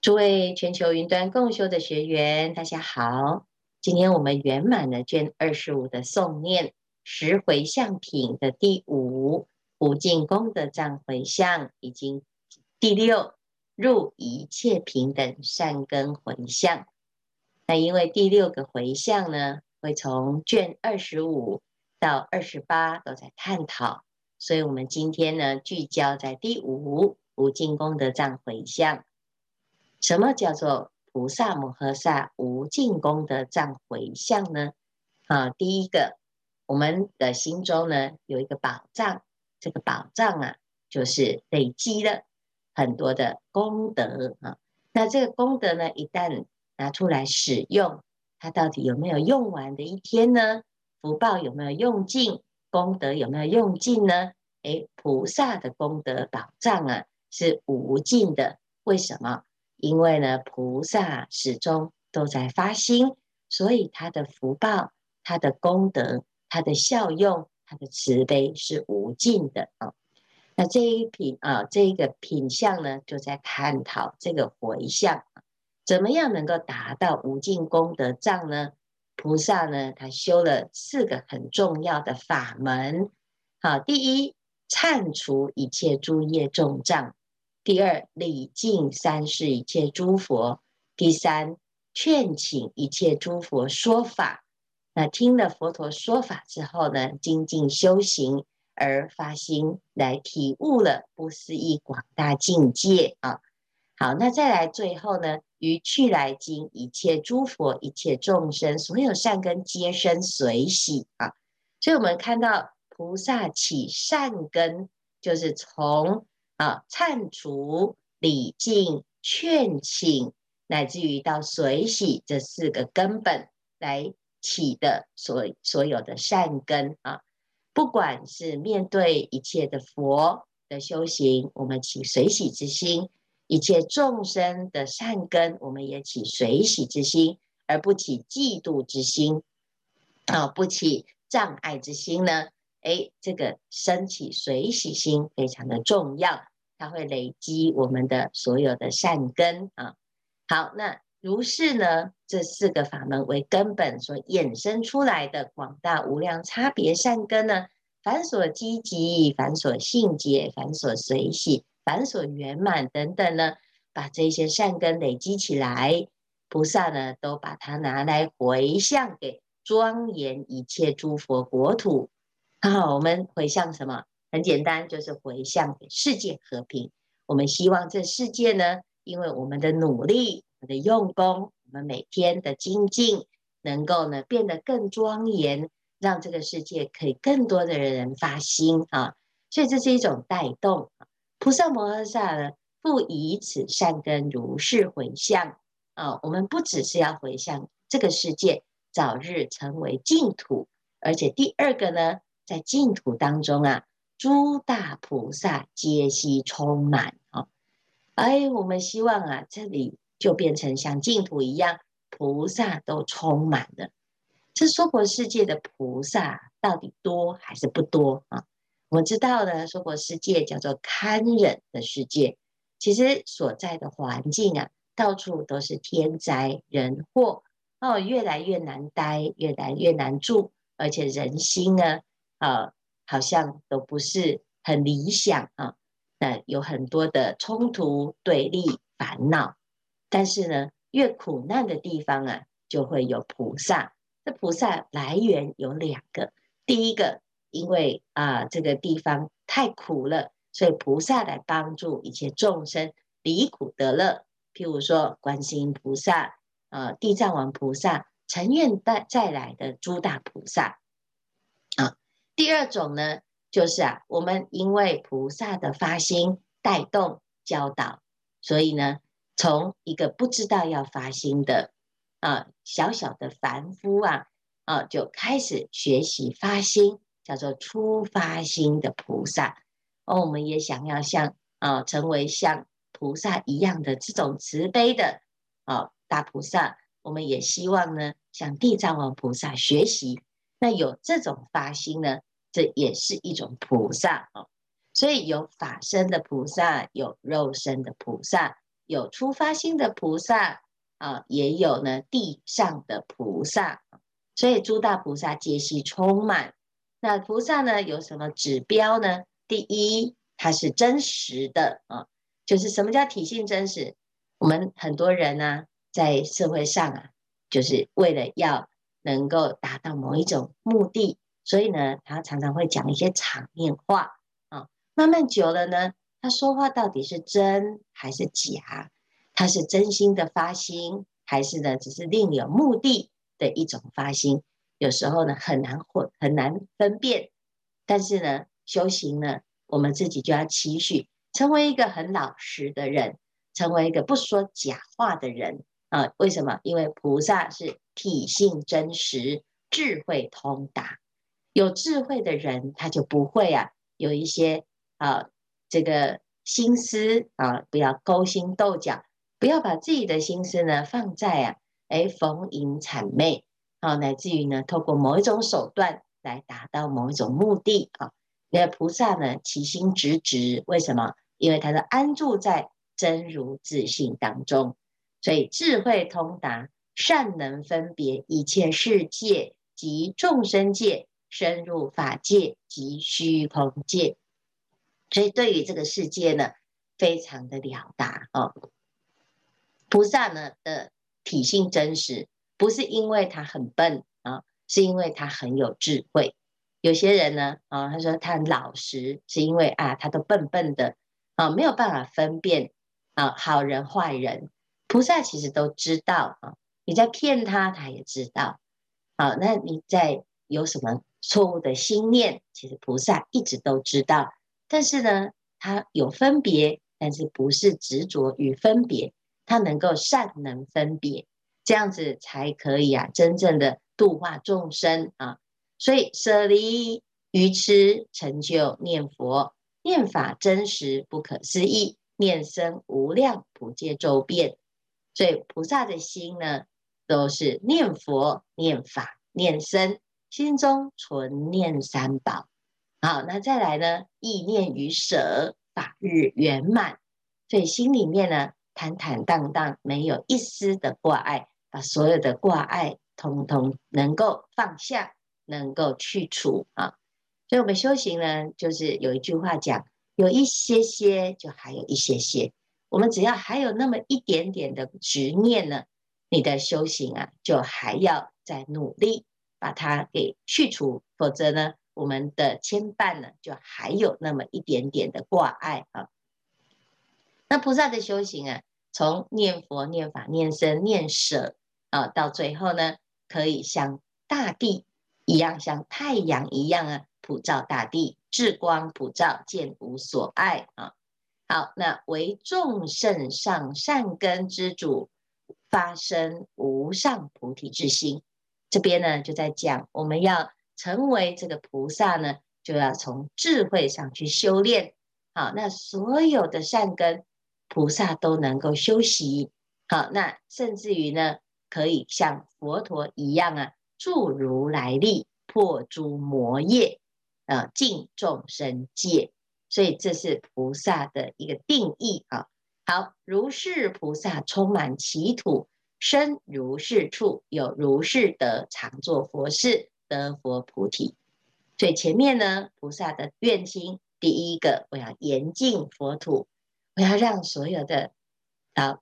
诸位全球云端共修的学员，大家好。今天我们圆满了卷二十五的诵念十回向品的第五无尽功德藏回向，已经第六入一切平等善根回向。那因为第六个回向呢，会从卷二十五到二十八都在探讨，所以我们今天呢聚焦在第五无尽功德藏回向。什么叫做菩萨摩诃萨无尽功德藏回向呢？啊，第一个，我们的心中呢有一个宝藏，这个宝藏啊，就是累积了很多的功德啊。那这个功德呢，一旦拿出来使用，它到底有没有用完的一天呢？福报有没有用尽？功德有没有用尽呢？诶，菩萨的功德宝藏啊，是无尽的。为什么？因为呢，菩萨始终都在发心，所以他的福报、他的功德、他的效用、他的慈悲是无尽的啊。那这一品啊，这个品相呢，就在探讨这个回向，怎么样能够达到无尽功德藏呢？菩萨呢，他修了四个很重要的法门。好，第一，忏除一切诸业重障。第二，礼敬三世一切诸佛；第三，劝请一切诸佛说法。那听了佛陀说法之后呢，精进修行而发心来体悟了不思议广大境界啊。好，那再来最后呢，于去来经一切诸佛一切众生所有善根皆生随喜啊。所以我们看到菩萨起善根，就是从。啊，忏除、礼敬、劝请，乃至于到随喜这四个根本来起的所所有的善根啊，不管是面对一切的佛的修行，我们起随喜之心；一切众生的善根，我们也起随喜之心，而不起嫉妒之心啊，不起障碍之心呢？哎，这个升起随喜心非常的重要。它会累积我们的所有的善根啊。好，那如是呢，这四个法门为根本所衍生出来的广大无量差别善根呢，凡所积集，凡所信解，凡所随喜，凡所圆满等等呢，把这些善根累积起来，菩萨呢都把它拿来回向给庄严一切诸佛国土。好，我们回向什么？很简单，就是回向给世界和平。我们希望这世界呢，因为我们的努力、我们的用功、我们每天的精进，能够呢变得更庄严，让这个世界可以更多的人发心啊。所以这是一种带动啊。菩萨摩诃萨呢，复以此善根如是回向啊。我们不只是要回向这个世界早日成为净土，而且第二个呢，在净土当中啊。诸大菩萨皆悉充满啊！哎，我们希望啊，这里就变成像净土一样，菩萨都充满了。这娑婆世界的菩萨到底多还是不多啊？我知道的娑婆世界叫做堪忍的世界，其实所在的环境啊，到处都是天灾人祸哦，越来越难待，越来越难住，而且人心呢，啊。好像都不是很理想啊，那有很多的冲突、对立、烦恼。但是呢，越苦难的地方啊，就会有菩萨。这菩萨来源有两个，第一个，因为啊这个地方太苦了，所以菩萨来帮助一切众生离苦得乐。譬如说，观世音菩萨啊，地藏王菩萨，成愿再再来的诸大菩萨。第二种呢，就是啊，我们因为菩萨的发心带动教导，所以呢，从一个不知道要发心的啊小小的凡夫啊啊，就开始学习发心，叫做初发心的菩萨。哦，我们也想要像啊，成为像菩萨一样的这种慈悲的啊大菩萨，我们也希望呢，向地藏王菩萨学习。那有这种发心呢？这也是一种菩萨啊，所以有法身的菩萨，有肉身的菩萨，有出发心的菩萨啊，也有呢地上的菩萨，所以诸大菩萨皆悉充满。那菩萨呢有什么指标呢？第一，它是真实的啊，就是什么叫体性真实？我们很多人呢在社会上啊，就是为了要能够达到某一种目的，所以呢，他常常会讲一些场面话啊。慢慢久了呢。他说话到底是真还是假？他是真心的发心，还是呢只是另有目的的一种发心？有时候呢很难混，很难分辨。但是呢，修行呢，我们自己就要期许成为一个很老实的人，成为一个不说假话的人啊。为什么？因为菩萨是体性真实，智慧通达。有智慧的人，他就不会啊有一些啊。这个心思啊，不要勾心斗角，不要把自己的心思呢放在啊，哎，逢迎谄媚啊，乃至于呢，透过某一种手段来达到某一种目的啊。那菩萨呢，其心直直，为什么？因为他是安住在真如自性当中，所以智慧通达，善能分别一切世界及众生界，深入法界及虚空界。所以，对于这个世界呢，非常的了达哦。菩萨呢的体性真实，不是因为他很笨啊，是因为他很有智慧。有些人呢啊，他说他很老实，是因为啊，他都笨笨的啊，没有办法分辨啊好人坏人。菩萨其实都知道啊，你在骗他，他也知道。好，那你在有什么错误的心念，其实菩萨一直都知道。但是呢，他有分别，但是不是执着于分别，他能够善能分别，这样子才可以啊，真正的度化众生啊。所以舍离愚痴，成就念佛，念法真实不可思议，念僧无量普皆周遍。所以菩萨的心呢，都是念佛、念法、念僧，心中存念三宝。好，那再来呢？意念与舍，法日圆满，所以心里面呢，坦坦荡荡，没有一丝的挂碍，把所有的挂碍通通能够放下，能够去除啊。所以，我们修行呢，就是有一句话讲：有一些些，就还有一些些。我们只要还有那么一点点的执念呢，你的修行啊，就还要再努力把它给去除，否则呢，我们的牵绊呢，就还有那么一点点的挂碍啊。那菩萨的修行啊，从念佛、念法、念僧、念舍啊，到最后呢，可以像大地一样，像太阳一样啊，普照大地，智光普照，见无所碍啊。好，那为众圣上善根之主，发生无上菩提之心。这边呢，就在讲我们要。成为这个菩萨呢，就要从智慧上去修炼。好，那所有的善根，菩萨都能够修习。好，那甚至于呢，可以像佛陀一样啊，助如来力，破诸魔业，啊，尽众生界。所以这是菩萨的一个定义啊。好，如是菩萨充满其土，身如是处，有如是德，常作佛事。得佛菩提，所以前面呢，菩萨的愿心，第一个，我要严净佛土，我要让所有的啊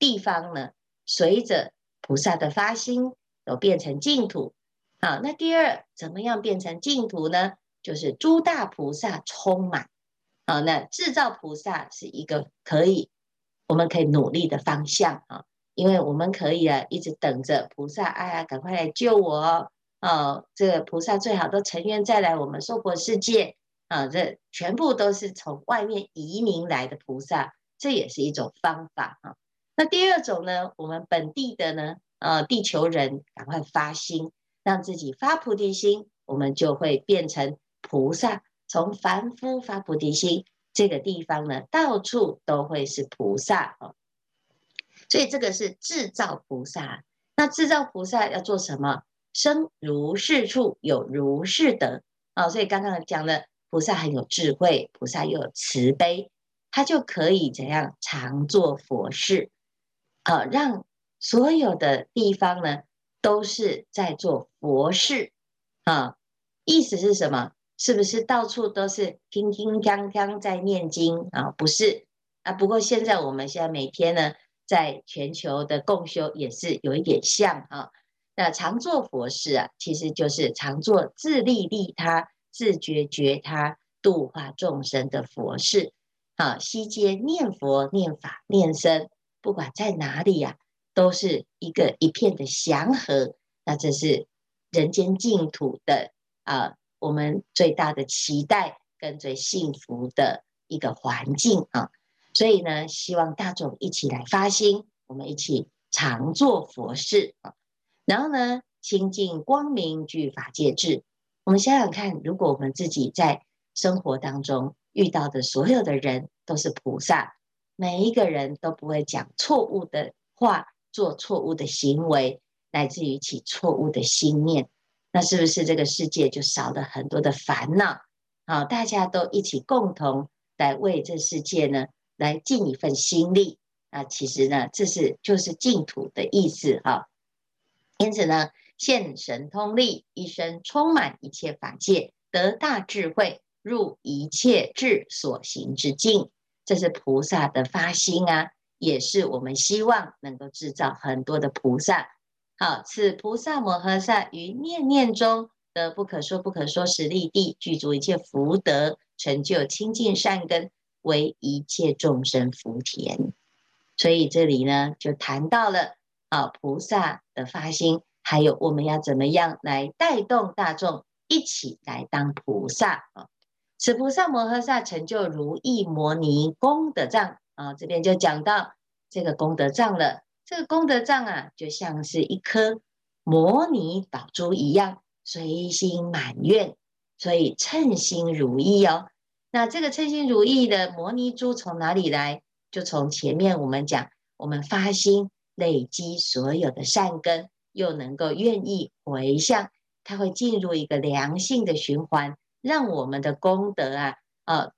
地方呢，随着菩萨的发心，都变成净土。好，那第二，怎么样变成净土呢？就是诸大菩萨充满。好，那制造菩萨是一个可以，我们可以努力的方向啊，因为我们可以啊，一直等着菩萨，哎呀，赶快来救我。哦，这个菩萨最好都成愿再来我们娑婆世界啊！这全部都是从外面移民来的菩萨，这也是一种方法啊。那第二种呢，我们本地的呢，呃，地球人赶快发心，让自己发菩提心，我们就会变成菩萨。从凡夫发菩提心，这个地方呢，到处都会是菩萨啊。所以这个是制造菩萨。那制造菩萨要做什么？生如是处，有如是德啊！所以刚刚讲的菩萨很有智慧，菩萨又有慈悲，他就可以怎样常做佛事，啊，让所有的地方呢都是在做佛事啊。意思是什么？是不是到处都是叮叮当当在念经啊？不是啊。不过现在我们现在每天呢，在全球的共修也是有一点像啊。那常做佛事啊，其实就是常做自利利他、自觉觉他、度化众生的佛事。啊，悉皆念佛、念法、念僧，不管在哪里呀、啊，都是一个一片的祥和。那这是人间净土的啊，我们最大的期待跟最幸福的一个环境啊。所以呢，希望大众一起来发心，我们一起常做佛事啊。然后呢，清净光明具法界智。我们想想看，如果我们自己在生活当中，遇到的所有的人都是菩萨，每一个人都不会讲错误的话，做错误的行为，乃至于起错误的心念，那是不是这个世界就少了很多的烦恼？好，大家都一起共同来为这世界呢，来尽一份心力。那其实呢，这是就是净土的意思哈。因此呢，现神通力，一生充满一切法界，得大智慧。入一切智所行之境，这是菩萨的发心啊，也是我们希望能够制造很多的菩萨。好，此菩萨摩诃萨于念念中得不可说不可说实力地，具足一切福德，成就清净善根，为一切众生福田。所以这里呢，就谈到了啊，菩萨的发心，还有我们要怎么样来带动大众一起来当菩萨啊。此菩萨摩诃萨成就如意摩尼功德藏啊，这边就讲到这个功德藏了。这个功德藏啊，就像是一颗摩尼宝珠一样，随心满愿，所以称心如意哦。那这个称心如意的摩尼珠从哪里来？就从前面我们讲，我们发心累积所有的善根，又能够愿意回向，它会进入一个良性的循环。让我们的功德啊，呃，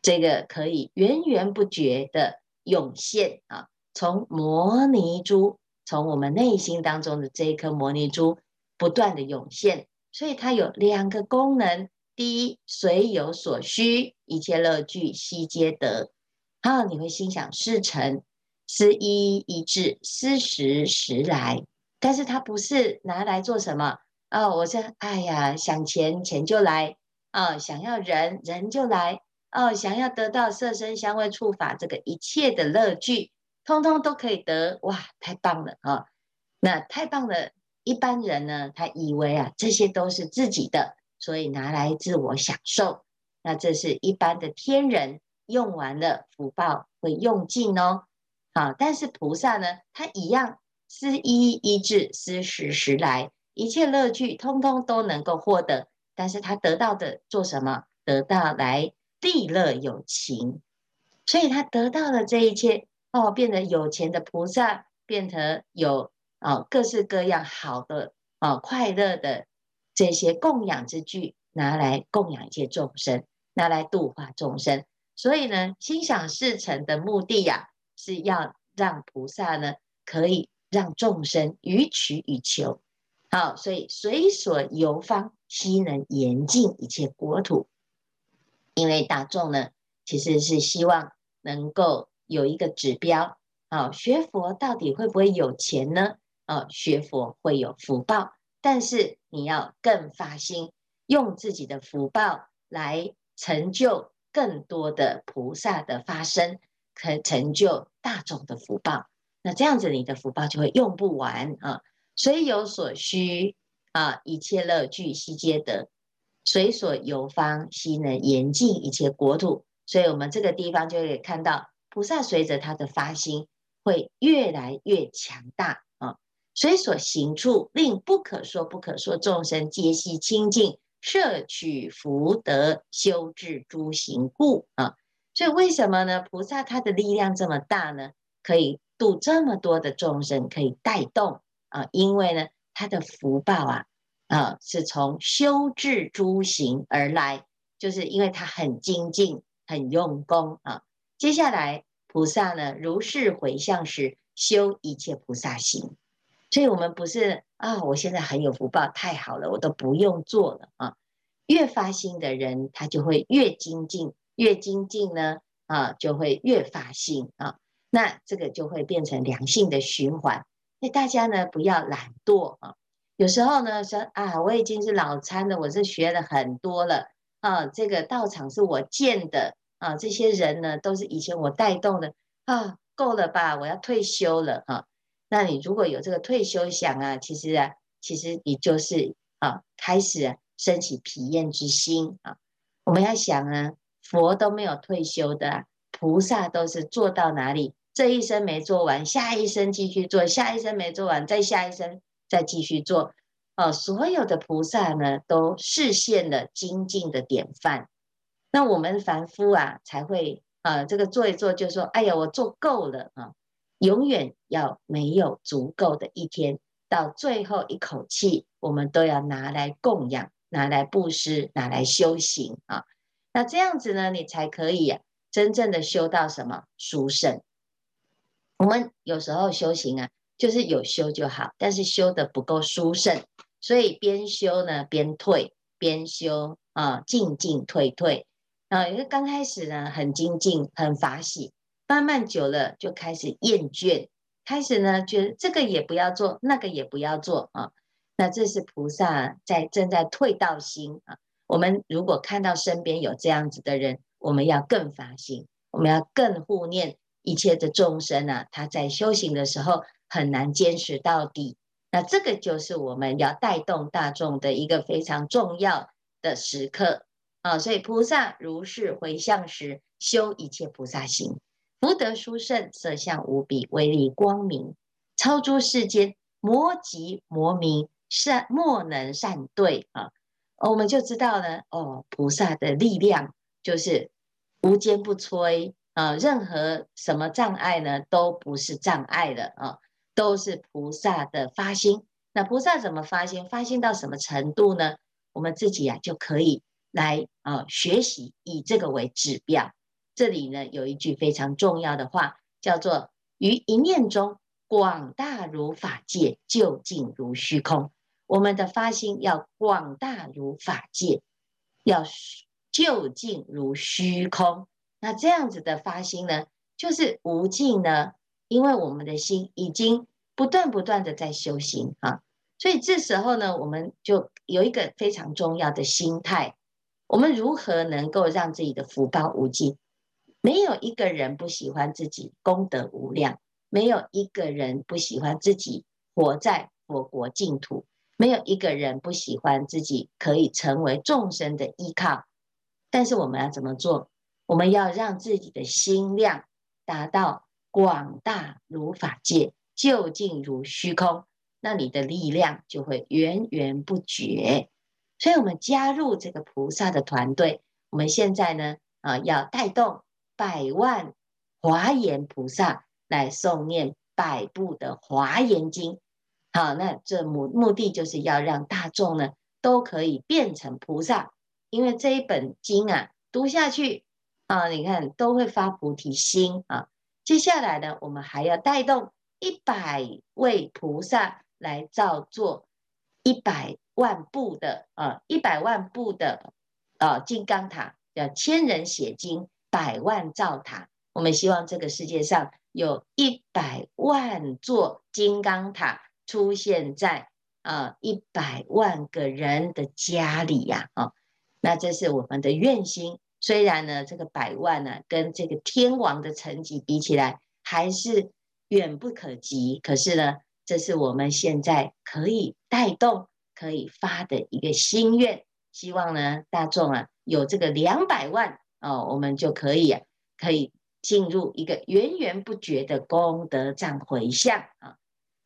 这个可以源源不绝的涌现啊，从摩尼珠，从我们内心当中的这一颗摩尼珠不断的涌现，所以它有两个功能：第一，随有所需，一切乐具悉皆得。好，你会心想事成，思一一至，思时时来。但是它不是拿来做什么啊？我说，哎呀，想钱钱就来。哦，想要人人就来哦，想要得到色身香味触法这个一切的乐具，通通都可以得哇，太棒了啊、哦！那太棒了，一般人呢，他以为啊，这些都是自己的，所以拿来自我享受。那这是一般的天人用完了，福报会用尽哦。好，但是菩萨呢，他一样施一一至，思时时来，一切乐趣通通都能够获得。但是他得到的做什么？得到来利乐有情，所以他得到了这一切哦，变得有钱的菩萨，变得有啊、哦、各式各样好的啊、哦、快乐的这些供养之具，拿来供养一切众生，拿来度化众生。所以呢，心想事成的目的呀、是要让菩萨呢，可以让众生予取予求。好，所以随所游方。悉能严净一切国土，因为大众呢，其实是希望能够有一个指标啊，学佛到底会不会有钱呢？啊，学佛会有福报，但是你要更发心，用自己的福报来成就更多的菩萨的发生，可成就大众的福报。那这样子，你的福报就会用不完啊，随有所需。啊！一切乐具悉皆得，随所游方悉能严净一切国土。所以，我们这个地方就可以看到，菩萨随着他的发心，会越来越强大啊！随所行处，令不可说不可说众生皆悉清净，摄取福德，修治诸行故啊！所以，为什么呢？菩萨他的力量这么大呢？可以度这么多的众生，可以带动啊！因为呢。他的福报啊，啊，是从修治诸行而来，就是因为他很精进、很用功啊，接下来菩萨呢，如是回向时，修一切菩萨行。所以，我们不是啊，我现在很有福报，太好了，我都不用做了啊。越发心的人，他就会越精进，越精进呢，啊，就会越发心啊。那这个就会变成良性的循环。那大家呢，不要懒惰啊。有时候呢，说啊，我已经是老参了，我是学了很多了啊。这个道场是我建的啊，这些人呢，都是以前我带动的啊，够了吧？我要退休了啊。那你如果有这个退休想啊，其实啊，其实你就是啊，开始啊，升起疲厌之心啊。我们要想啊，佛都没有退休的啊，菩萨都是做到哪里，这一生没做完，下一生继续做，下一生没做完，再下一生再继续做。啊，所有的菩萨呢，都示现了精进的典范。那我们凡夫啊，才会啊，这个做一做就说，哎呀，我做够了啊。永远要没有足够的一天，到最后一口气，我们都要拿来供养，拿来布施，拿来修行啊。那这样子呢，你才可以，真正的修到什么殊胜。我们有时候修行啊，就是有修就好，但是修得不够殊胜，所以边修呢边退，边修啊进进退退啊。因为刚开始呢很精进，很法喜。慢慢久了就开始厌倦，开始呢觉得这个也不要做，那个也不要做啊。那这是菩萨在正在退道心啊。我们如果看到身边有这样子的人，我们要更发心，我们要更护念一切的众生啊。他在修行的时候很难坚持到底，那这个就是我们要带动大众的一个非常重要的时刻啊。所以菩萨如是回向时，修一切菩萨行。福德殊胜，色相无比，威力光明，超诸世间魔及魔迷，善莫能善对啊！我们就知道呢，哦，菩萨的力量就是无坚不摧啊！任何什么障碍呢，都不是障碍了啊，都是菩萨的发心。那菩萨怎么发心？发心到什么程度呢？我们自己、啊，就可以来啊学习，以这个为指标。这里呢，有一句非常重要的话，叫做“于一念中，广大如法界，究竟如虚空”。我们的发心要广大如法界，要究竟如虚空。那这样子的发心呢，就是无尽呢，因为我们的心已经不断不断的在修行啊，所以这时候呢，我们就有一个非常重要的心态：我们如何能够让自己的福报无尽？没有一个人不喜欢自己功德无量，没有一个人不喜欢自己活在佛国净土，没有一个人不喜欢自己可以成为众生的依靠。但是我们要怎么做？我们要让自己的心量达到广大如法界，究竟如虚空，那你的力量就会源源不绝。所以，我们加入这个菩萨的团队，我们现在呢，啊，要带动。百万华严菩萨来诵念百部的华严经，好，那这目目的就是要让大众呢都可以变成菩萨，因为这一本经啊读下去啊，你看都会发菩提心啊。接下来呢，我们还要带动一百位菩萨来造作一百万部的啊，一百万部的啊金刚塔，叫千人写经。百万造塔，我们希望这个世界上有一百万座金刚塔出现在啊一百万个人的家里呀！啊，那这是我们的愿心。虽然呢，这个百万呢，跟这个天王的层级比起来还是远不可及，可是呢，这是我们现在可以带动、可以发的一个心愿。希望呢，大众啊，有这个两百万。哦，我们就可以可以进入一个源源不绝的功德藏回向啊。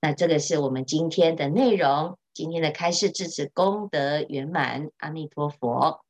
那这个是我们今天的内容，今天的开示至此功德圆满，阿弥陀佛。